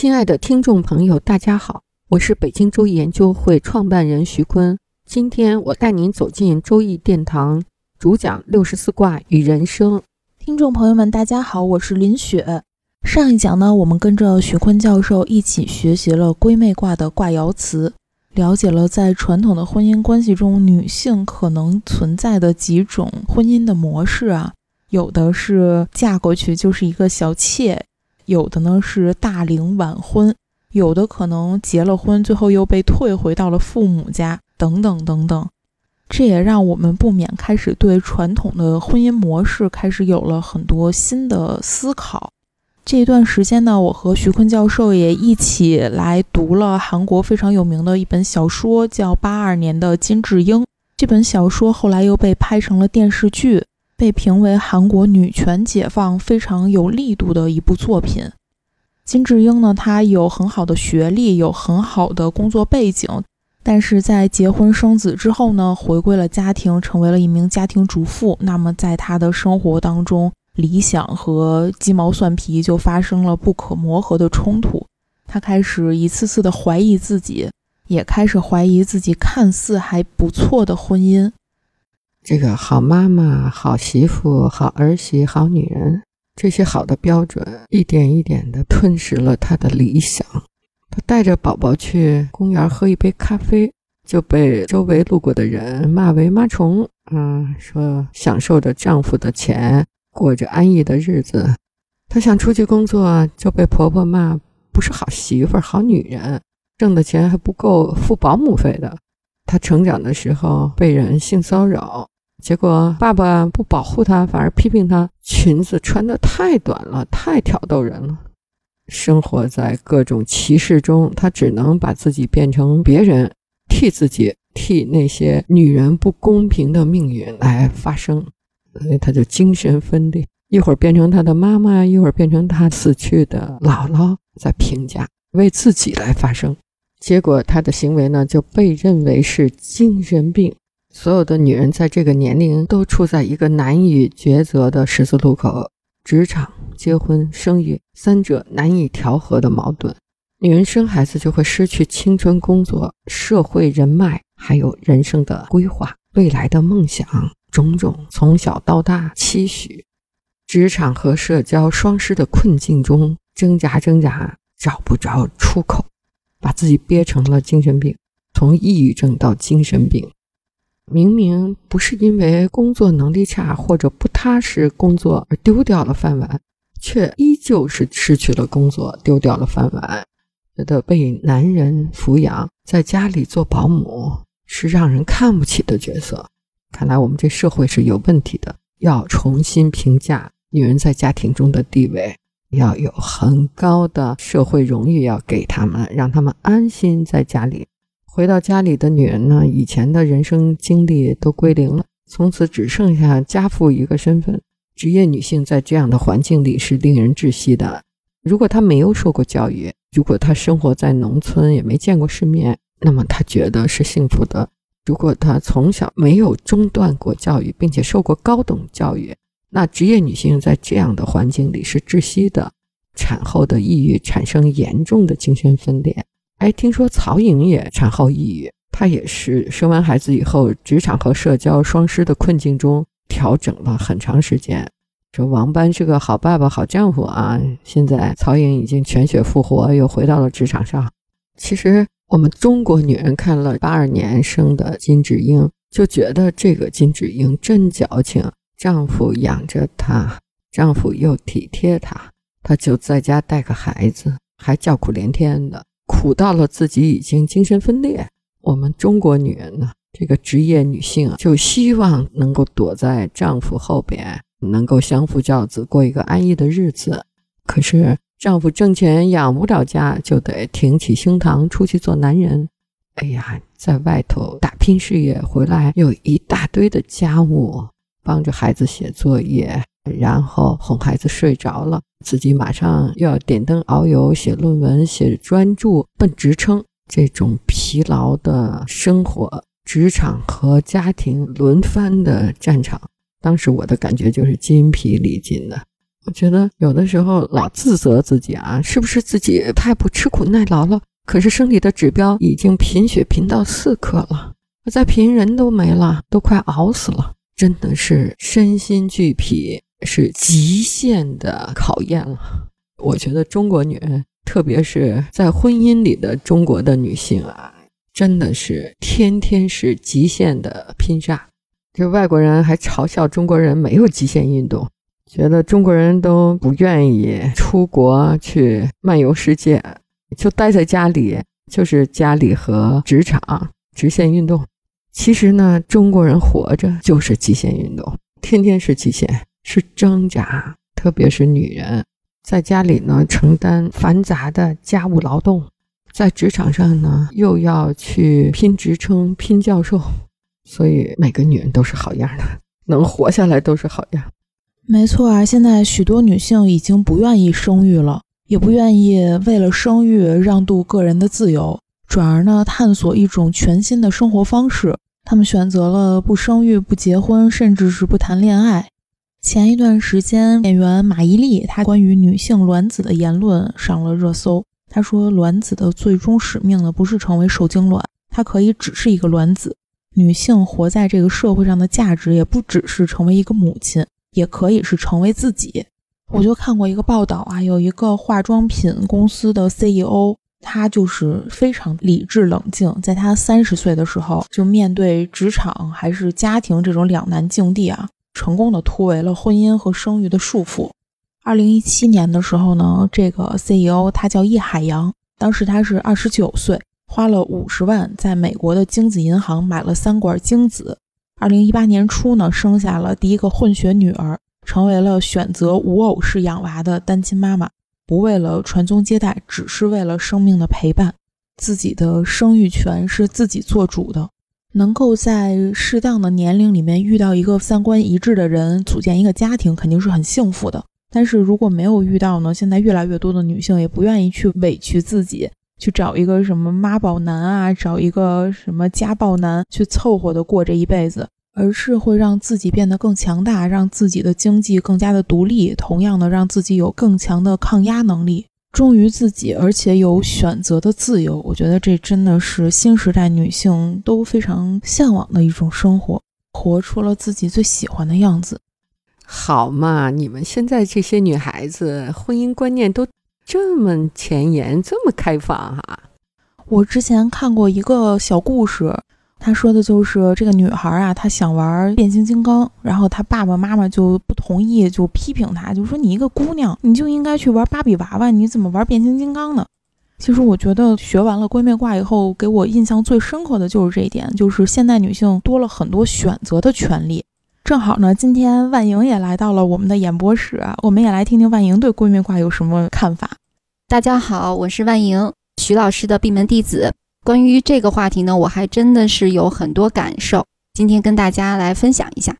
亲爱的听众朋友，大家好，我是北京周易研究会创办人徐坤。今天我带您走进周易殿堂，主讲六十四卦与人生。听众朋友们，大家好，我是林雪。上一讲呢，我们跟着徐坤教授一起学习了归妹卦的卦爻辞，了解了在传统的婚姻关系中，女性可能存在的几种婚姻的模式啊，有的是嫁过去就是一个小妾。有的呢是大龄晚婚，有的可能结了婚，最后又被退回到了父母家，等等等等。这也让我们不免开始对传统的婚姻模式开始有了很多新的思考。这一段时间呢，我和徐坤教授也一起来读了韩国非常有名的一本小说，叫《八二年的金智英》。这本小说后来又被拍成了电视剧。被评为韩国女权解放非常有力度的一部作品。金智英呢，她有很好的学历，有很好的工作背景，但是在结婚生子之后呢，回归了家庭，成为了一名家庭主妇。那么在她的生活当中，理想和鸡毛蒜皮就发生了不可磨合的冲突。她开始一次次的怀疑自己，也开始怀疑自己看似还不错的婚姻。这个好妈妈、好媳妇、好儿媳、好女人，这些好的标准，一点一点地吞噬了她的理想。她带着宝宝去公园喝一杯咖啡，就被周围路过的人骂为妈虫。嗯，说享受着丈夫的钱，过着安逸的日子。她想出去工作，就被婆婆骂不是好媳妇、好女人，挣的钱还不够付保姆费的。她成长的时候被人性骚扰。结果爸爸不保护她，反而批评她裙子穿的太短了，太挑逗人了。生活在各种歧视中，她只能把自己变成别人，替自己替那些女人不公平的命运来发声。所以她就精神分裂，一会儿变成她的妈妈，一会儿变成她死去的姥姥，在评价为自己来发声。结果她的行为呢，就被认为是精神病。所有的女人在这个年龄都处在一个难以抉择的十字路口：职场、结婚、生育三者难以调和的矛盾。女人生孩子就会失去青春、工作、社会人脉，还有人生的规划、未来的梦想，种种从小到大期许。职场和社交双失的困境中挣扎挣扎，找不着出口，把自己憋成了精神病，从抑郁症到精神病。明明不是因为工作能力差或者不踏实工作而丢掉了饭碗，却依旧是失去了工作，丢掉了饭碗，觉得被男人抚养，在家里做保姆是让人看不起的角色。看来我们这社会是有问题的，要重新评价女人在家庭中的地位，要有很高的社会荣誉要给他们，让他们安心在家里。回到家里的女人呢，以前的人生经历都归零了，从此只剩下家父一个身份。职业女性在这样的环境里是令人窒息的。如果她没有受过教育，如果她生活在农村也没见过世面，那么她觉得是幸福的。如果她从小没有中断过教育，并且受过高等教育，那职业女性在这样的环境里是窒息的，产后的抑郁产生严重的精神分裂。哎，听说曹颖也产后抑郁，她也是生完孩子以后，职场和社交双失的困境中调整了很长时间。说王班是个好爸爸、好丈夫啊，现在曹颖已经全血复活，又回到了职场上。其实我们中国女人看了八二年生的金智英，就觉得这个金智英真矫情，丈夫养着她，丈夫又体贴她，她就在家带个孩子，还叫苦连天的。苦到了自己已经精神分裂。我们中国女人呢，这个职业女性啊就希望能够躲在丈夫后边，能够相夫教子，过一个安逸的日子。可是丈夫挣钱养不了家，就得挺起胸膛出去做男人。哎呀，在外头打拼事业，回来有一大堆的家务，帮着孩子写作业，然后哄孩子睡着了，自己马上又要点灯熬油写论文、写专著，奔职称。这种疲劳的生活，职场和家庭轮番的战场，当时我的感觉就是筋疲力尽的。我觉得有的时候老自责自己啊，是不是自己太不吃苦耐劳了？可是生理的指标已经贫血贫到四克了，再贫人都没了，都快熬死了，真的是身心俱疲，是极限的考验了。我觉得中国女人。特别是在婚姻里的中国的女性啊，真的是天天是极限的拼杀。这外国人还嘲笑中国人没有极限运动，觉得中国人都不愿意出国去漫游世界，就待在家里，就是家里和职场直线运动。其实呢，中国人活着就是极限运动，天天是极限，是挣扎，特别是女人。在家里呢，承担繁杂的家务劳动；在职场上呢，又要去拼职称、拼教授。所以每个女人都是好样的，能活下来都是好样。没错啊，现在许多女性已经不愿意生育了，也不愿意为了生育让渡个人的自由，转而呢探索一种全新的生活方式。她们选择了不生育、不结婚，甚至是不谈恋爱。前一段时间，演员马伊琍她关于女性卵子的言论上了热搜。她说，卵子的最终使命呢，不是成为受精卵，它可以只是一个卵子。女性活在这个社会上的价值，也不只是成为一个母亲，也可以是成为自己。我就看过一个报道啊，有一个化妆品公司的 CEO，他就是非常理智冷静，在他三十岁的时候，就面对职场还是家庭这种两难境地啊。成功的突围了婚姻和生育的束缚。二零一七年的时候呢，这个 CEO 他叫叶海洋，当时他是二十九岁，花了五十万在美国的精子银行买了三管精子。二零一八年初呢，生下了第一个混血女儿，成为了选择无偶式养娃的单亲妈妈，不为了传宗接代，只是为了生命的陪伴。自己的生育权是自己做主的。能够在适当的年龄里面遇到一个三观一致的人，组建一个家庭，肯定是很幸福的。但是如果没有遇到呢？现在越来越多的女性也不愿意去委屈自己，去找一个什么妈宝男啊，找一个什么家暴男去凑合的过这一辈子，而是会让自己变得更强大，让自己的经济更加的独立，同样的让自己有更强的抗压能力。忠于自己，而且有选择的自由，我觉得这真的是新时代女性都非常向往的一种生活，活出了自己最喜欢的样子。好嘛，你们现在这些女孩子婚姻观念都这么前沿，这么开放哈！我之前看过一个小故事。他说的就是这个女孩啊，她想玩变形金刚，然后她爸爸妈妈就不同意，就批评她，就说你一个姑娘，你就应该去玩芭比娃娃，你怎么玩变形金刚呢？其实我觉得学完了闺蜜卦以后，给我印象最深刻的就是这一点，就是现代女性多了很多选择的权利。正好呢，今天万莹也来到了我们的演播室，我们也来听听万莹对闺蜜卦有什么看法。大家好，我是万莹，徐老师的闭门弟子。关于这个话题呢，我还真的是有很多感受，今天跟大家来分享一下。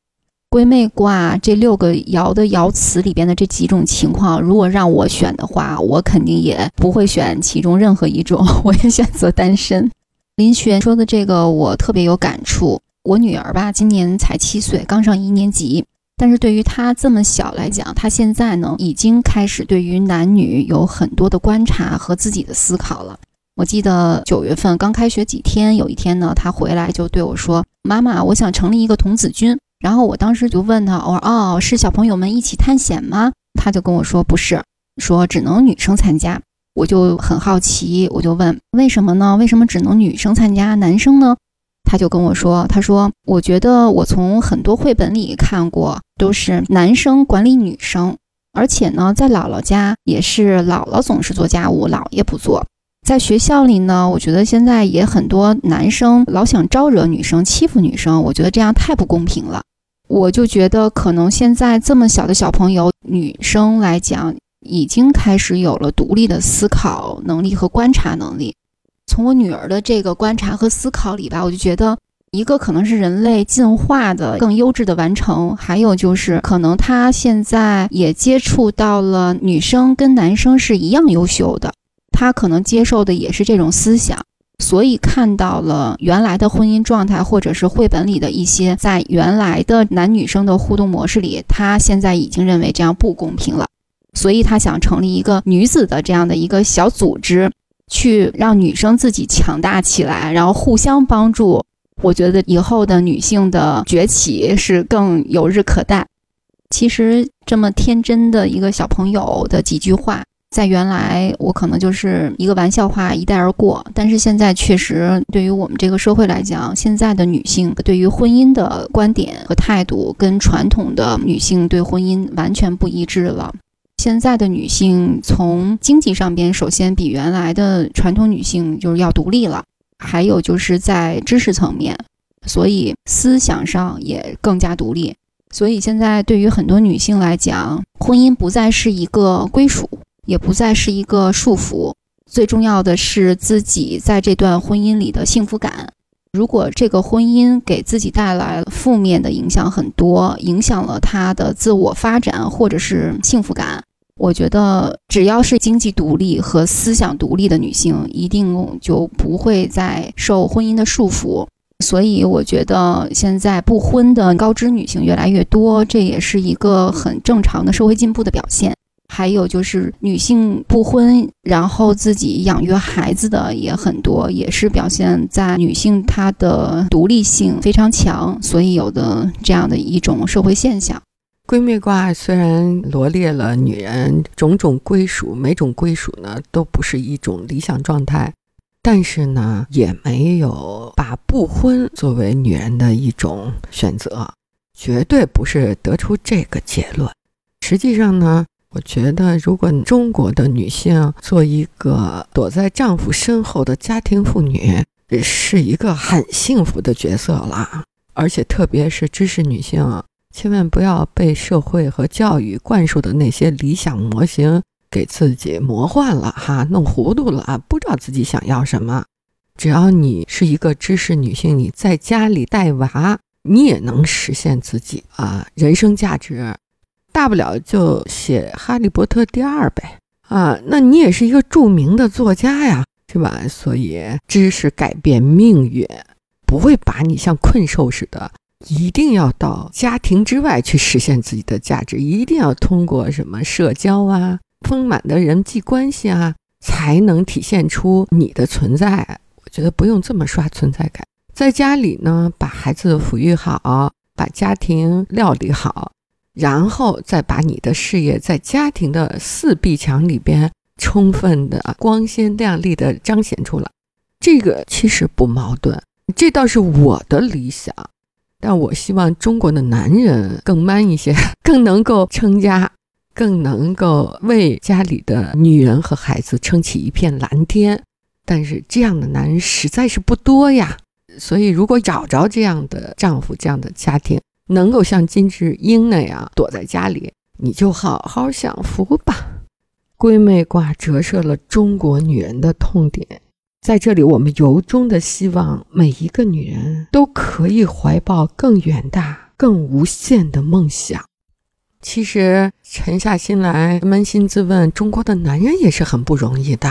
归妹卦这六个爻的爻辞里边的这几种情况，如果让我选的话，我肯定也不会选其中任何一种，我也选择单身。林雪说的这个我特别有感触。我女儿吧，今年才七岁，刚上一年级，但是对于她这么小来讲，她现在呢已经开始对于男女有很多的观察和自己的思考了。我记得九月份刚开学几天，有一天呢，他回来就对我说：“妈妈，我想成立一个童子军。”然后我当时就问他：“我说哦，是小朋友们一起探险吗？”他就跟我说：“不是，说只能女生参加。”我就很好奇，我就问：“为什么呢？为什么只能女生参加，男生呢？”他就跟我说：“他说，我觉得我从很多绘本里看过，都是男生管理女生，而且呢，在姥姥家也是姥姥总是做家务，姥爷不做。”在学校里呢，我觉得现在也很多男生老想招惹女生、欺负女生，我觉得这样太不公平了。我就觉得可能现在这么小的小朋友，女生来讲已经开始有了独立的思考能力和观察能力。从我女儿的这个观察和思考里吧，我就觉得。一个可能是人类进化的更优质的完成，还有就是可能他现在也接触到了女生跟男生是一样优秀的，他可能接受的也是这种思想，所以看到了原来的婚姻状态，或者是绘本里的一些在原来的男女生的互动模式里，他现在已经认为这样不公平了，所以他想成立一个女子的这样的一个小组织，去让女生自己强大起来，然后互相帮助。我觉得以后的女性的崛起是更有日可待。其实这么天真的一个小朋友的几句话，在原来我可能就是一个玩笑话一带而过，但是现在确实对于我们这个社会来讲，现在的女性对于婚姻的观点和态度，跟传统的女性对婚姻完全不一致了。现在的女性从经济上边，首先比原来的传统女性就是要独立了。还有就是在知识层面，所以思想上也更加独立。所以现在对于很多女性来讲，婚姻不再是一个归属，也不再是一个束缚。最重要的是自己在这段婚姻里的幸福感。如果这个婚姻给自己带来负面的影响很多，影响了他的自我发展或者是幸福感。我觉得，只要是经济独立和思想独立的女性，一定就不会再受婚姻的束缚。所以，我觉得现在不婚的高知女性越来越多，这也是一个很正常的社会进步的表现。还有就是，女性不婚，然后自己养育孩子的也很多，也是表现在女性她的独立性非常强，所以有的这样的一种社会现象。闺蜜卦虽然罗列了女人种种归属，每种归属呢都不是一种理想状态，但是呢也没有把不婚作为女人的一种选择，绝对不是得出这个结论。实际上呢，我觉得如果中国的女性做一个躲在丈夫身后的家庭妇女，是一个很幸福的角色了，而且特别是知识女性。千万不要被社会和教育灌输的那些理想模型给自己魔幻了哈，弄糊涂了啊，不知道自己想要什么。只要你是一个知识女性，你在家里带娃，你也能实现自己啊人生价值。大不了就写《哈利波特》第二呗啊，那你也是一个著名的作家呀，是吧？所以知识改变命运，不会把你像困兽似的。一定要到家庭之外去实现自己的价值，一定要通过什么社交啊、丰满的人际关系啊，才能体现出你的存在。我觉得不用这么刷存在感，在家里呢，把孩子抚育好，把家庭料理好，然后再把你的事业在家庭的四壁墙里边充分的光鲜亮丽的彰显出来，这个其实不矛盾，这倒是我的理想。但我希望中国的男人更 man 一些，更能够撑家，更能够为家里的女人和孩子撑起一片蓝天。但是这样的男人实在是不多呀。所以，如果找着这样的丈夫、这样的家庭，能够像金智英那样躲在家里，你就好好享福吧。闺妹卦折射了中国女人的痛点。在这里，我们由衷的希望每一个女人都可以怀抱更远大、更无限的梦想。其实，沉下心来扪心自问，中国的男人也是很不容易的。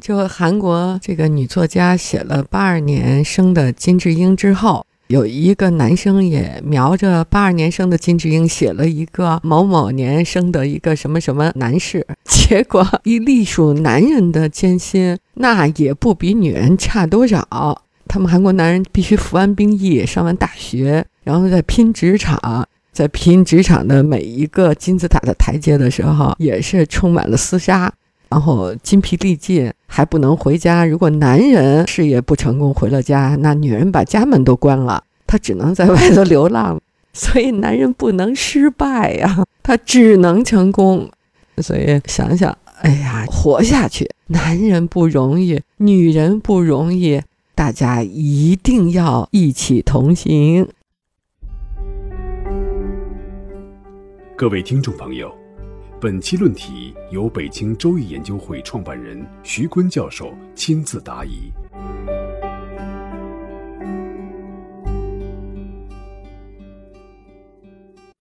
就韩国这个女作家写了八二年生的金智英之后。有一个男生也瞄着八二年生的金智英写了一个某某年生的一个什么什么男士，结果一隶属男人的艰辛，那也不比女人差多少。他们韩国男人必须服完兵役，上完大学，然后再拼职场，在拼职场的每一个金字塔的台阶的时候，也是充满了厮杀。然后筋疲力尽还不能回家。如果男人事业不成功回了家，那女人把家门都关了，他只能在外头流浪。所以男人不能失败呀，他只能成功。所以想想，哎呀，活下去，男人不容易，女人不容易，大家一定要一起同行。各位听众朋友。本期论题由北京周易研究会创办人徐坤教授亲自答疑。